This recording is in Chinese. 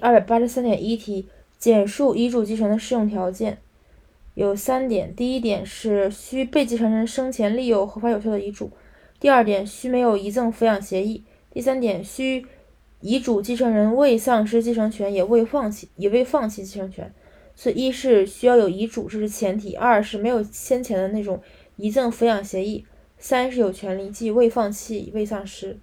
二百八十三点一题简述遗嘱继承的适用条件。有三点第一点是需被继承人生前立有合法有效的遗嘱第二点需没有遗赠抚养协议第三点需遗嘱继承人未丧失继承权也未放弃也未放弃继承权。所以一是需要有遗嘱这是前提二是没有先前的那种遗赠抚养协议三是有权利即未放弃未丧失。